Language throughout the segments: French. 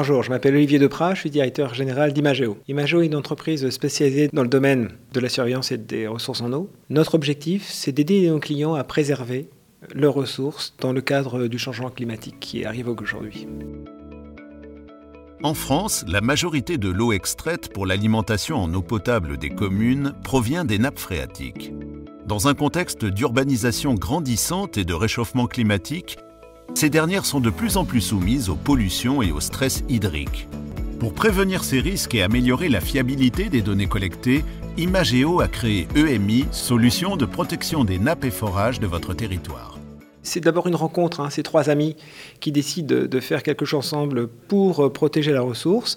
Bonjour, je m'appelle Olivier Deprat, je suis directeur général d'Imageo. Imageo est une entreprise spécialisée dans le domaine de la surveillance et des ressources en eau. Notre objectif, c'est d'aider nos clients à préserver leurs ressources dans le cadre du changement climatique qui arrive aujourd'hui. En France, la majorité de l'eau extraite pour l'alimentation en eau potable des communes provient des nappes phréatiques. Dans un contexte d'urbanisation grandissante et de réchauffement climatique, ces dernières sont de plus en plus soumises aux pollutions et au stress hydrique. Pour prévenir ces risques et améliorer la fiabilité des données collectées, Imageo a créé EMI, solution de protection des nappes et forages de votre territoire. C'est d'abord une rencontre, hein, ces trois amis qui décident de, faire quelque chose ensemble pour euh, protéger la ressource.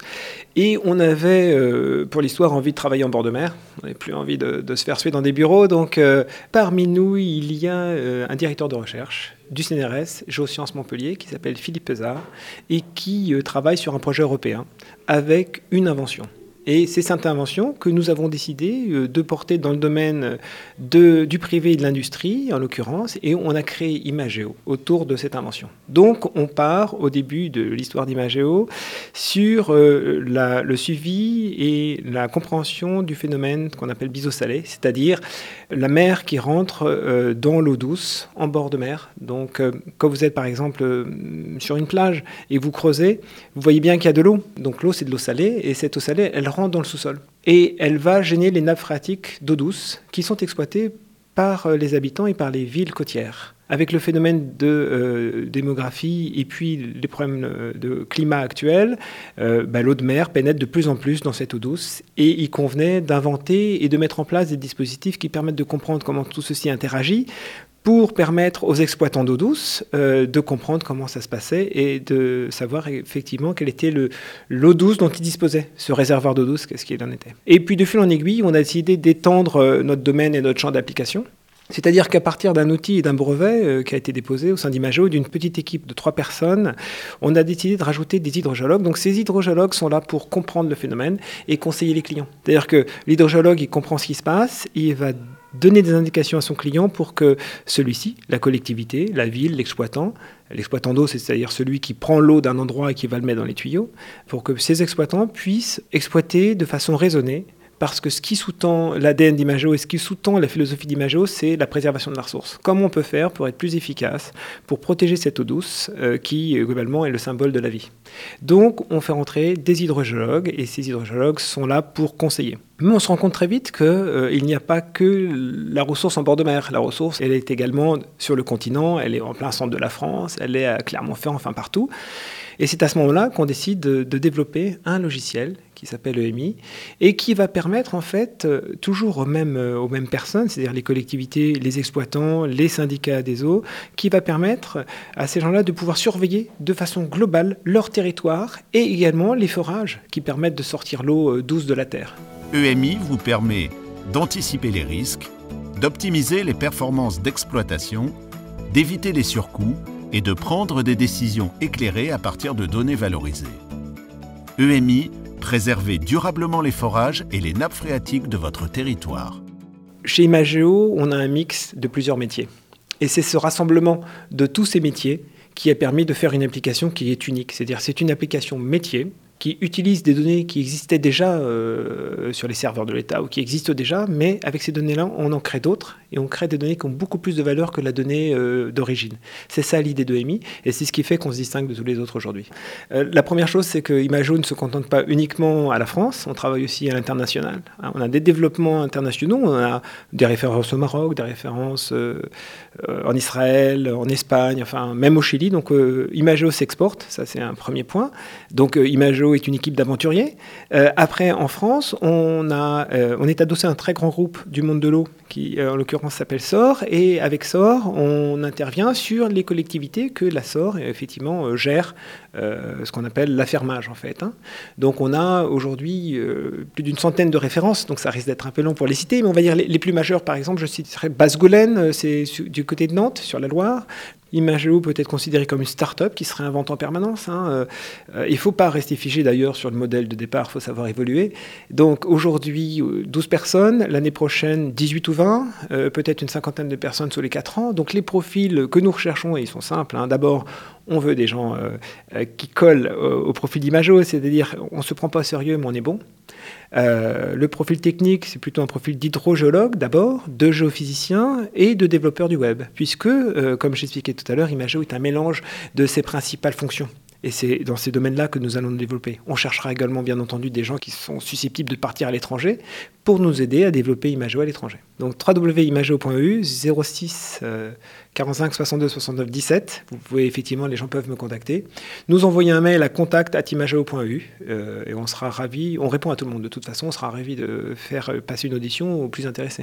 Et on avait, euh, pour l'histoire, envie de travailler en bord de mer. On n'avait plus envie de, se faire suer dans des bureaux. Donc, euh, parmi nous, il y a un directeur de recherche du CNRS, Géosciences Montpellier, qui s'appelle Philippe Pesard, et qui travaille sur un projet européen avec une invention. Et c'est cette invention que nous avons décidé euh, de porter dans le domaine du privé et de l'industrie, en l'occurrence, et on a créé Imageo autour de cette invention. Donc on part au début de l'histoire d'Imageo sur euh, le suivi et la compréhension du phénomène qu'on appelle biseau-salé, c'est-à-dire la mer qui rentre euh, dans l'eau douce en bord de mer. Donc quand vous êtes par exemple sur une plage et vous creusez, vous voyez bien qu'il y a de l'eau. Donc l'eau c'est de l'eau salée et cette eau salée elle dans le sous-sol. Et elle va gêner les nappes phréatiques d'eau douce qui sont exploitées par euh, les habitants et par les villes côtières. Avec le phénomène de euh, démographie et puis les problèmes euh, de climat actuel, bah, l'eau de mer pénètre de plus en plus dans cette eau douce et il convenait d'inventer et de mettre en place des dispositifs qui permettent de comprendre comment tout ceci interagit pour permettre aux exploitants d'eau douce euh, de comprendre comment ça se passait et de savoir effectivement quelle était l'eau douce dont ils disposaient, ce réservoir d'eau douce, qu'est-ce qu'il en était. Et puis de fil en aiguille, on a décidé d'étendre euh, notre domaine et notre champ d'application. C'est-à-dire qu'à partir d'un outil et d'un brevet euh, qui a été déposé au sein d'Imageo, d'une petite équipe de trois personnes, on a décidé de rajouter des hydrogéologues. Donc ces hydrogéologues sont là pour comprendre le phénomène et conseiller les clients. C'est-à-dire que l'hydrogéologue, il comprend ce qui se passe, il va donner des indications à son client pour que celui-ci, la collectivité, la ville, l'exploitant, l'exploitant d'eau, c'est-à-dire celui qui prend l'eau d'un endroit et qui va le mettre dans les tuyaux, pour que ces exploitants puissent exploiter de façon raisonnée parce que ce qui sous-tend l'ADN d'Imageo et ce qui sous-tend la philosophie d'Imageo, c'est la préservation de la ressource. Comment on peut faire pour être plus efficace, pour protéger cette eau douce euh, qui, globalement, est le symbole de la vie. Donc, on fait rentrer des hydrogéologues et ces hydrogéologues sont là pour conseiller. Mais on se rend compte très vite qu'il euh, n'y a pas que la ressource en bord de mer. La ressource, elle est également sur le continent, elle est en plein centre de la France, elle est à Clermont-Ferrand, enfin partout. Et c'est à ce moment-là qu'on décide de, développer un logiciel qui s'appelle EMI et qui va permettre en fait euh, toujours aux mêmes, euh, aux mêmes personnes, c'est-à-dire les collectivités, les exploitants, les syndicats des eaux, qui va permettre à ces gens-là de pouvoir surveiller de façon globale leur territoire et également les forages qui permettent de sortir l'eau douce de la terre. EMI vous permet d'anticiper les risques, d'optimiser les performances d'exploitation, d'éviter les surcoûts et de prendre des décisions éclairées à partir de données valorisées. EMI, préservez durablement les forages et les nappes phréatiques de votre territoire. Chez Imageo, on a un mix de plusieurs métiers. Et c'est ce rassemblement de tous ces métiers qui a permis de faire une application qui est unique. C'est-à-dire c'est une application métier qui utilise des données qui existaient déjà euh, sur les serveurs de l'État ou qui existent déjà, mais avec ces données-là, on en crée d'autres et on crée des données qui ont beaucoup plus de valeur que la donnée euh, d'origine. C'est ça l'idée de EMI et c'est ce qui fait qu'on se distingue de tous les autres aujourd'hui. Euh, la première chose, c'est que Imago ne se contente pas uniquement à la France, on travaille aussi à l'international. Hein, on a des développements internationaux, on a des références au Maroc, des références en Israël, en Espagne, enfin même au Chili. Donc Imago s'exporte, ça c'est un premier point. Donc Imago Est une équipe d'aventuriers. après, en France, on, a, on est adossé à un très grand groupe du monde de l'eau qui, en l'occurrence, s'appelle SOR. Et avec SOR, on intervient sur les collectivités que la SOR, effectivement, gère ce qu'on appelle l'affermage, en fait. Hein. Donc, on a aujourd'hui plus d'une centaine de références, donc ça risque d'être un peu long pour les citer, mais on va dire les, plus majeures, par exemple, je citerai Basse-Goulaine, c'est du côté de Nantes, sur la Loire. Imageo peut être considéré comme une start-up qui se réinvente en permanence. Hein. Euh, euh, il ne faut pas rester figé d'ailleurs sur le modèle de départ, il faut savoir évoluer. Donc aujourd'hui, 12 euh, personnes, l'année prochaine 18 ou 20, peut-être une cinquantaine de personnes sur les 4 ans. Donc les profils que nous recherchons, ils sont simples. Hein. D'abord, on veut des gens qui collent au, profil d'Imageo, c'est-à-dire on ne se prend pas au sérieux mais on est bon. Euh, le profil technique, c'est plutôt un profil d'hydrogéologue d'abord, de géophysicien et de développeur du web, puisque, euh, comme j'expliquais tout à l'heure, Imageo est un mélange de ses principales fonctions. Et c'est dans ces domaines-là que nous allons nous développer. On cherchera également, bien entendu, des gens qui sont susceptibles de partir à l'étranger pour nous aider à développer Imageo à l'étranger. Donc www.imageo.eu 06 45 62 69 17. Vous pouvez effectivement, les gens peuvent me contacter. Nous envoyer un mail à contact@imageo.eu euh, et on sera ravi. On répond à tout le monde de toute façon. On sera ravi de faire passer une audition aux plus intéressés.